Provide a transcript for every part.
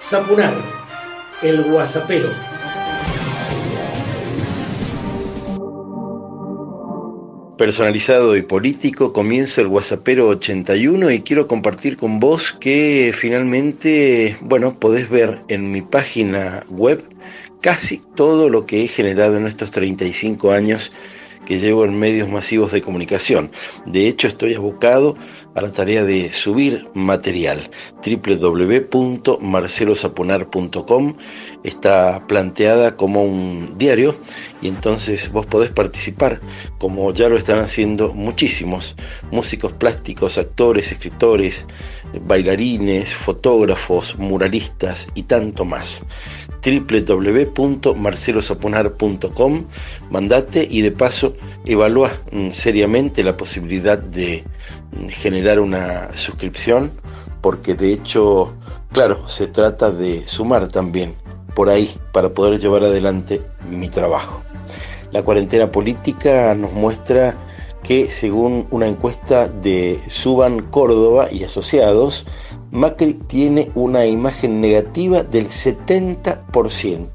Zapunar, el guasapero. Personalizado y político, comienzo el Guasapero 81 y quiero compartir con vos que finalmente, bueno, podés ver en mi página web casi todo lo que he generado en estos 35 años que llevo en medios masivos de comunicación. De hecho, estoy abocado a la tarea de subir material. www.marcelosaponar.com está planteada como un diario y entonces vos podés participar, como ya lo están haciendo muchísimos músicos plásticos, actores, escritores, bailarines, fotógrafos, muralistas y tanto más www.marcelosaponar.com mandate y de paso evalúa mm, seriamente la posibilidad de generar una suscripción, porque de hecho, claro, se trata de sumar también por ahí para poder llevar adelante mi trabajo. La cuarentena política nos muestra que según una encuesta de Suban Córdoba y asociados, Macri tiene una imagen negativa del 70%,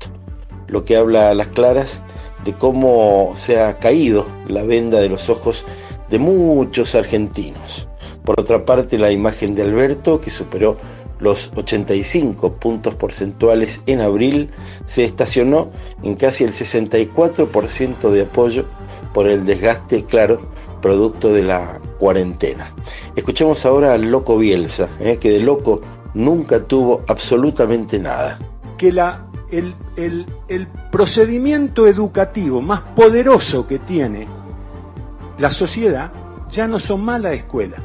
lo que habla a las claras de cómo se ha caído la venda de los ojos de muchos argentinos. Por otra parte, la imagen de Alberto, que superó los 85 puntos porcentuales en abril, se estacionó en casi el 64% de apoyo por el desgaste, claro, producto de la cuarentena. Escuchemos ahora al loco Bielsa, ¿eh? que de loco nunca tuvo absolutamente nada. Que la, el, el procedimiento educativo más poderoso que tiene la sociedad ya no son más la escuela,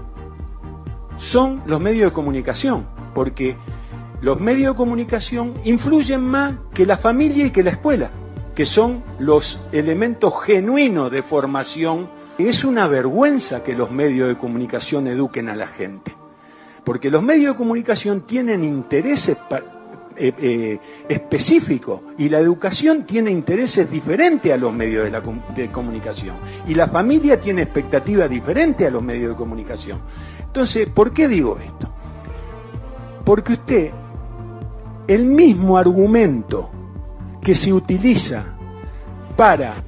son los medios de comunicación, porque los medios de comunicación influyen más que la familia y que la escuela, que son los elementos genuinos de formación. Es una vergüenza que los medios de comunicación eduquen a la gente, porque los medios de comunicación tienen intereses eh, eh, específico y la educación tiene intereses diferentes a los medios de, de comunicación y la familia tiene expectativas diferentes a los medios de comunicación. Entonces, ¿por qué digo esto? Porque usted, el mismo argumento que se utiliza para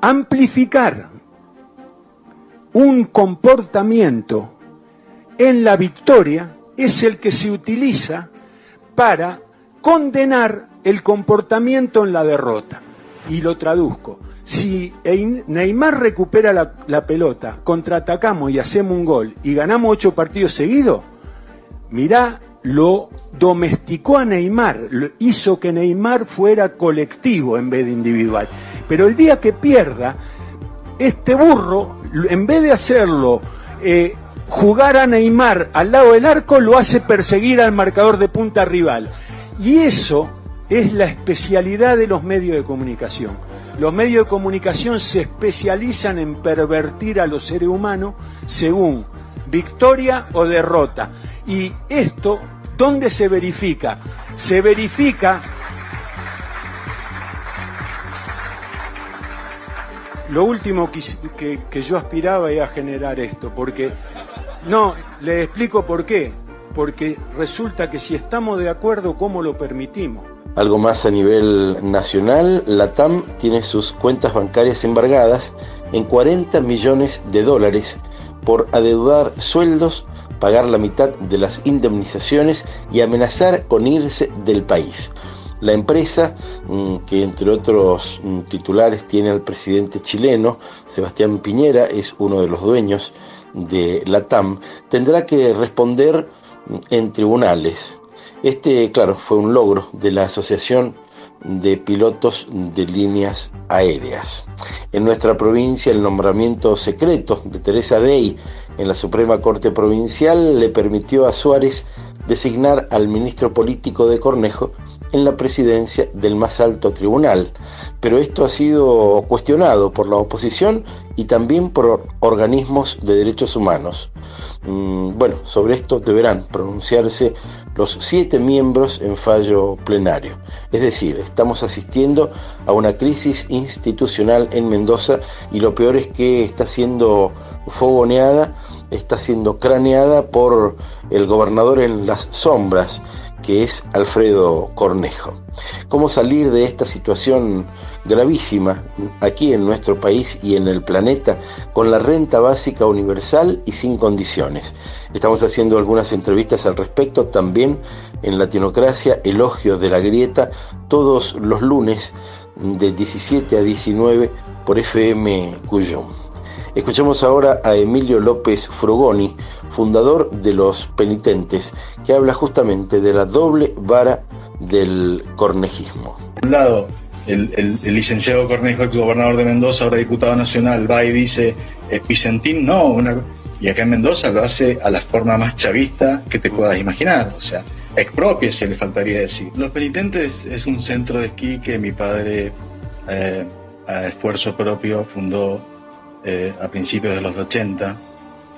amplificar un comportamiento en la victoria es el que se utiliza para condenar el comportamiento en la derrota. Y lo traduzco. Si Neymar recupera la, pelota, contraatacamos y hacemos un gol y ganamos ocho partidos seguidos, mirá, lo domesticó a Neymar, hizo que Neymar fuera colectivo en vez de individual. Pero el día que pierda, este burro, en vez de hacerlo eh, jugar a Neymar al lado del arco lo hace perseguir al marcador de punta rival. Y eso es la especialidad de los medios de comunicación. Los medios de comunicación se especializan en pervertir a los seres humanos según victoria o derrota. Y esto, ¿dónde se verifica? Se verifica lo último que, que, yo aspiraba era generar esto, porque no, le explico por qué. Porque resulta que si estamos de acuerdo, ¿cómo lo permitimos? Algo más a nivel nacional, la TAM tiene sus cuentas bancarias embargadas en 40 millones de dólares por adeudar sueldos, pagar la mitad de las indemnizaciones y amenazar con irse del país. La empresa, mm, que entre otros mm, titulares tiene al presidente chileno, Sebastián Piñera, es uno de los dueños de la TAM, tendrá que responder en tribunales. Este, claro, fue un logro de la Asociación de Pilotos de Líneas Aéreas. En nuestra provincia, el nombramiento secreto de Teresa Dey en la Suprema Corte Provincial le permitió a Suárez designar al ministro político de Cornejo en la presidencia del más alto tribunal, pero esto ha sido cuestionado por la oposición y también por organismos de derechos humanos. Mm, bueno, sobre esto deberán pronunciarse los siete miembros en fallo plenario. Es decir, estamos asistiendo a una crisis institucional en Mendoza y lo peor es que está siendo fogoneada está siendo craneada por el gobernador en las sombras, que es Alfredo Cornejo. ¿Cómo salir de esta situación gravísima aquí en nuestro país y en el planeta con la renta básica universal y sin condiciones? Estamos haciendo algunas entrevistas al respecto también en Latinocracia, Elogios de la Grieta, todos los lunes de 17 a 19 por FM Cuyum. Escuchamos ahora a Emilio López Frugoni, fundador de Los Penitentes, que habla justamente de la doble vara del cornejismo. Por un lado, el, licenciado Cornejo, ex gobernador de Mendoza, ahora diputado nacional, va y dice, Vicentín no, y acá en Mendoza lo hace a la forma más chavista que te puedas imaginar, o sea, se le faltaría decir. Los Penitentes es un centro de esquí que mi padre, eh, a esfuerzo propio, fundó eh, a principios de los 80.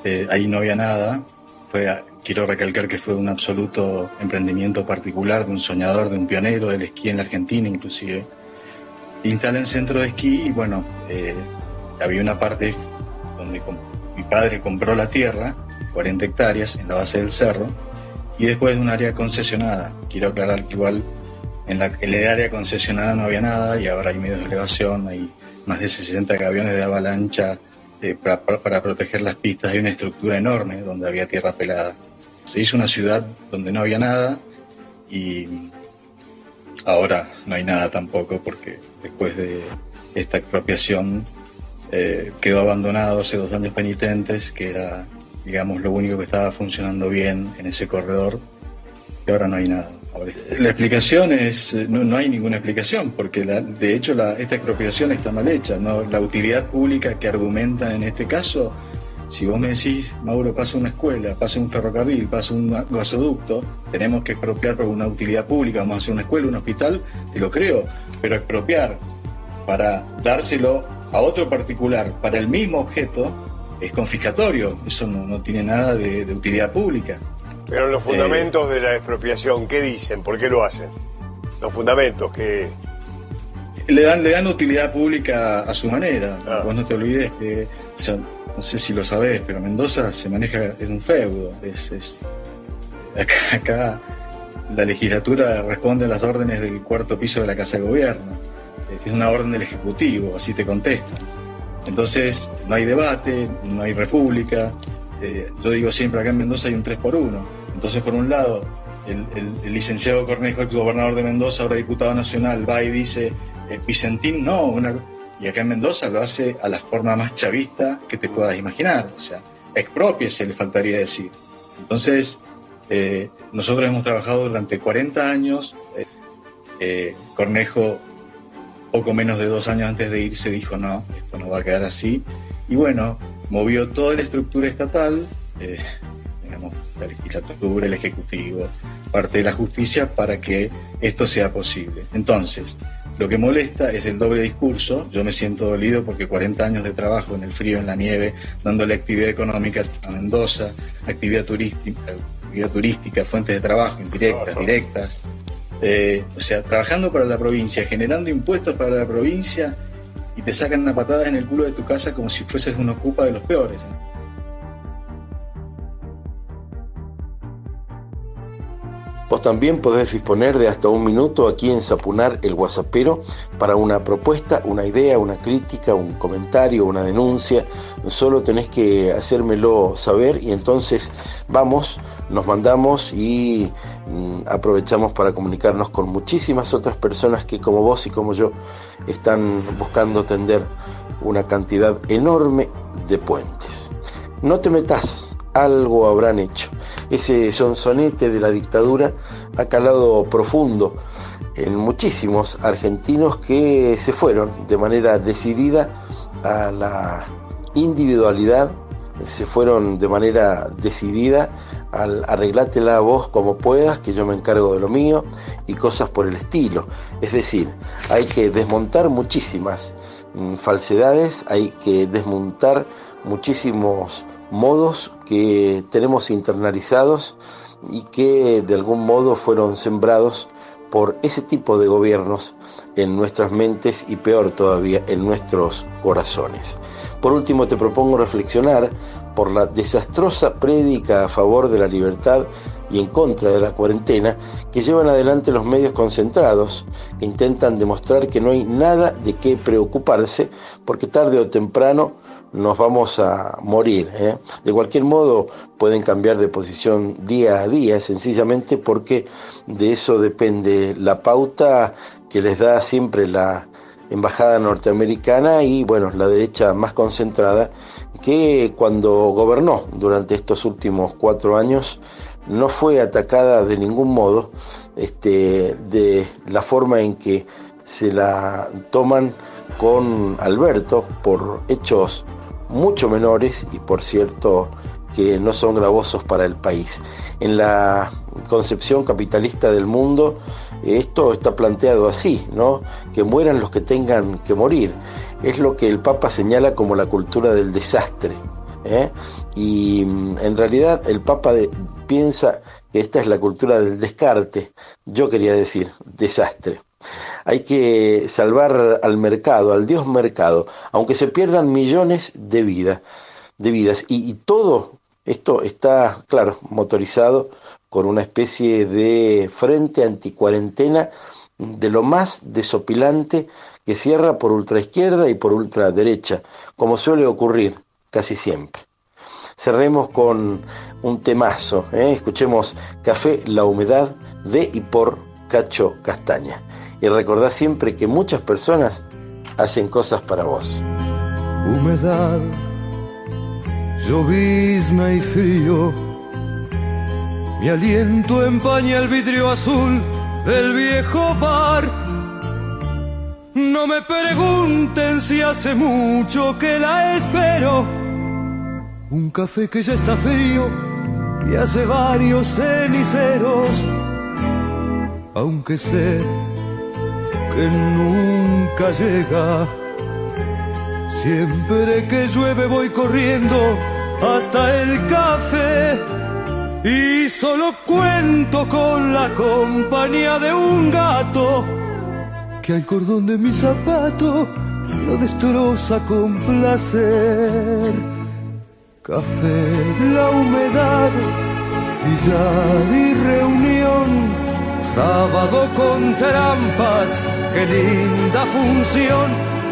Eh, ahí no había nada. Fue, quiero recalcar que fue un absoluto emprendimiento particular de un soñador, de un pionero del esquí en la Argentina inclusive. Instala un centro de esquí y bueno, eh, había una parte donde mi padre compró la tierra, 40 hectáreas en la base del cerro, y después un área concesionada. Quiero aclarar que igual en la, en el área concesionada no había nada y ahora hay medios de elevación, hay más de 60 aviones de avalancha eh, para, proteger las pistas. Hay una estructura enorme donde había tierra pelada. Se hizo una ciudad donde no había nada y ahora no hay nada tampoco porque después de esta expropiación eh, quedó abandonado hace dos años penitentes, que era, digamos, lo único que estaba funcionando bien en ese corredor, y ahora no hay nada. La explicación es, no, hay ninguna explicación, porque de hecho la, esta expropiación está mal hecha. ¿no? La utilidad pública que argumentan en este caso, si vos me decís, Mauro, pasa una escuela, pasa un ferrocarril, pasa un gasoducto, tenemos que expropiar por una utilidad pública, vamos a hacer una escuela, un hospital, te lo creo, pero expropiar para dárselo a otro particular para el mismo objeto es confiscatorio, eso no, tiene nada de utilidad pública. Pero los fundamentos de la expropiación, ¿qué dicen? ¿Por qué lo hacen? Los fundamentos que... Le dan, le dan utilidad pública a su manera. Ah. Vos no te olvides que, no sé si lo sabés, pero Mendoza se maneja en un feudo. Es, acá, la legislatura responde a las órdenes del cuarto piso de la Casa de Gobierno. Es una orden del Ejecutivo, así te contestan. Entonces, no hay debate, no hay república. Eh, yo digo siempre, acá en Mendoza hay un 3 por 1 entonces, por un lado, el, licenciado Cornejo, ex gobernador de Mendoza, ahora diputado nacional, va y dice, eh, Vicentín no, y acá en Mendoza lo hace a la forma más chavista que te puedas imaginar, o sea, se le faltaría decir. Entonces, eh, nosotros hemos trabajado durante 40 años, eh, Cornejo poco menos de dos años antes de irse dijo no, esto no va a quedar así, y bueno, movió toda la estructura estatal, la legislatura, el Ejecutivo, parte de la justicia para que esto sea posible. Entonces, lo que molesta es el doble discurso. Yo me siento dolido porque 40 años de trabajo en el frío, en la nieve, dándole actividad económica a Mendoza, actividad turística, actividad turística fuentes de trabajo indirectas, directas. Eh, o sea, trabajando para la provincia, generando impuestos para la provincia y te sacan una patada en el culo de tu casa como si fueses un ocupa de los peores. Vos también podés disponer de hasta un minuto aquí en Sapunar el Guasapero para una propuesta, una idea, una crítica, un comentario, una denuncia. Solo tenés que hacérmelo saber y entonces vamos, nos mandamos y mm, aprovechamos para comunicarnos con muchísimas otras personas que como vos y como yo están buscando tender una cantidad enorme de puentes. No te metas, algo habrán hecho ese sonsonete de la dictadura ha calado profundo en muchísimos argentinos que se fueron de manera decidida a la individualidad, se fueron de manera decidida al arreglátela vos como puedas, que yo me encargo de lo mío, y cosas por el estilo. Es decir, hay que desmontar muchísimas mm, falsedades, hay que desmontar muchísimos modos que tenemos internalizados y que de algún modo fueron sembrados por ese tipo de gobiernos en nuestras mentes y peor todavía en nuestros corazones. Por último, te propongo reflexionar por la desastrosa prédica a favor de la libertad y en contra de la cuarentena que llevan adelante los medios concentrados, que intentan demostrar que no hay nada de qué preocuparse, porque tarde o temprano nos vamos a morir. ¿eh? De cualquier modo, pueden cambiar de posición día a día, sencillamente porque de eso depende la pauta que les da siempre la embajada norteamericana y, bueno, la derecha más concentrada, que cuando gobernó durante estos últimos cuatro años, no fue atacada de ningún modo este, de la forma en que se la toman con Alberto por hechos mucho menores y por cierto que no son gravosos para el país. En la concepción capitalista del mundo esto está planteado así, ¿no? Que mueran los que tengan que morir. Es lo que el Papa señala como la cultura del desastre. ¿eh? Y mm, en realidad el Papa piensa que esta es la cultura del descarte. Yo quería decir desastre. Hay que salvar al mercado, al Dios mercado, aunque se pierdan millones de vidas, de vidas. Y, todo esto está, claro, motorizado con una especie de frente anticuarentena de lo más desopilante que cierra por ultraizquierda y por ultraderecha, como suele ocurrir casi siempre. Cerremos con un temazo, ¿eh? escuchemos Café La Humedad de y por Cacho Castaña. Y recordá siempre que muchas personas hacen cosas para vos. Humedad, llovizna y frío. Mi aliento empaña el vidrio azul del viejo bar. No me pregunten si hace mucho que la espero. Un café que ya está frío y hace varios ceniceros. Aunque sé que nunca llega. Siempre que llueve voy corriendo hasta el café y solo cuento con la compañía de un gato que al cordón de mi zapato lo destroza con placer. Café, la humedad, billar y reunión, sábado con trampas qué linda función.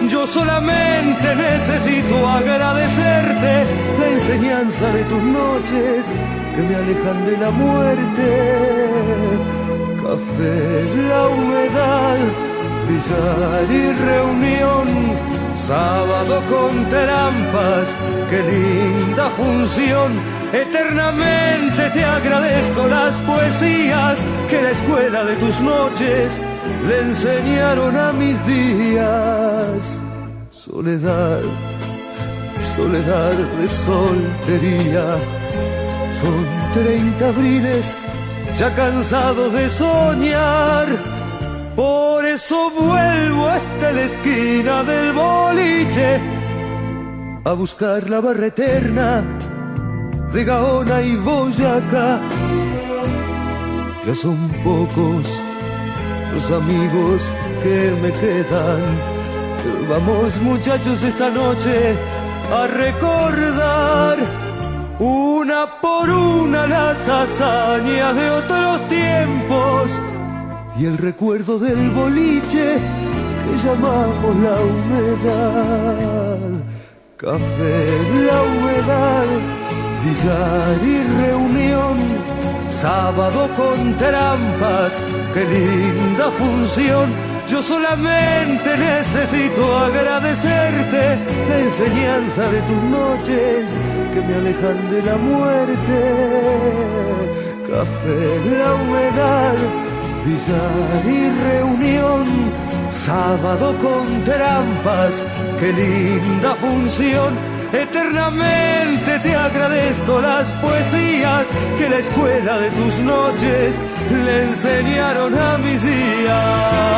Yo solamente necesito agradecerte la enseñanza de tus noches que me alejan de la muerte. Café, la humedad, brillar y reunión. Sábado con trampas, qué linda función. Eternamente te agradezco las poesías que la escuela de tus noches le enseñaron a mis días. Soledad, soledad de soltería. Son treinta abriles ya cansado de soñar. Por eso vuelvo hasta la esquina del boliche a buscar la barra eterna de Gaona y Boyacá. Ya son pocos los amigos que me quedan. Vamos muchachos esta noche a recordar una por una las hazañas de otros tiempos y el recuerdo del boliche que llamamos la humedad. Café, la humedad, billar y reunión sábado con trampas, qué linda función. Yo solamente necesito agradecerte la enseñanza de tus noches que me alejan de la muerte. Café, la humedad, billar y reunión, sábado con trampas, qué linda función Eternamente te agradezco las poesías que la escuela de tus noches le enseñaron a mis días.